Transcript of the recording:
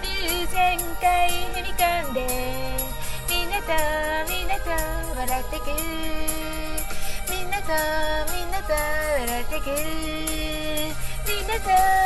全開踏み込んでみんなとみんなと笑ってく。みんなとみんなと笑ってく。みんなとみんなと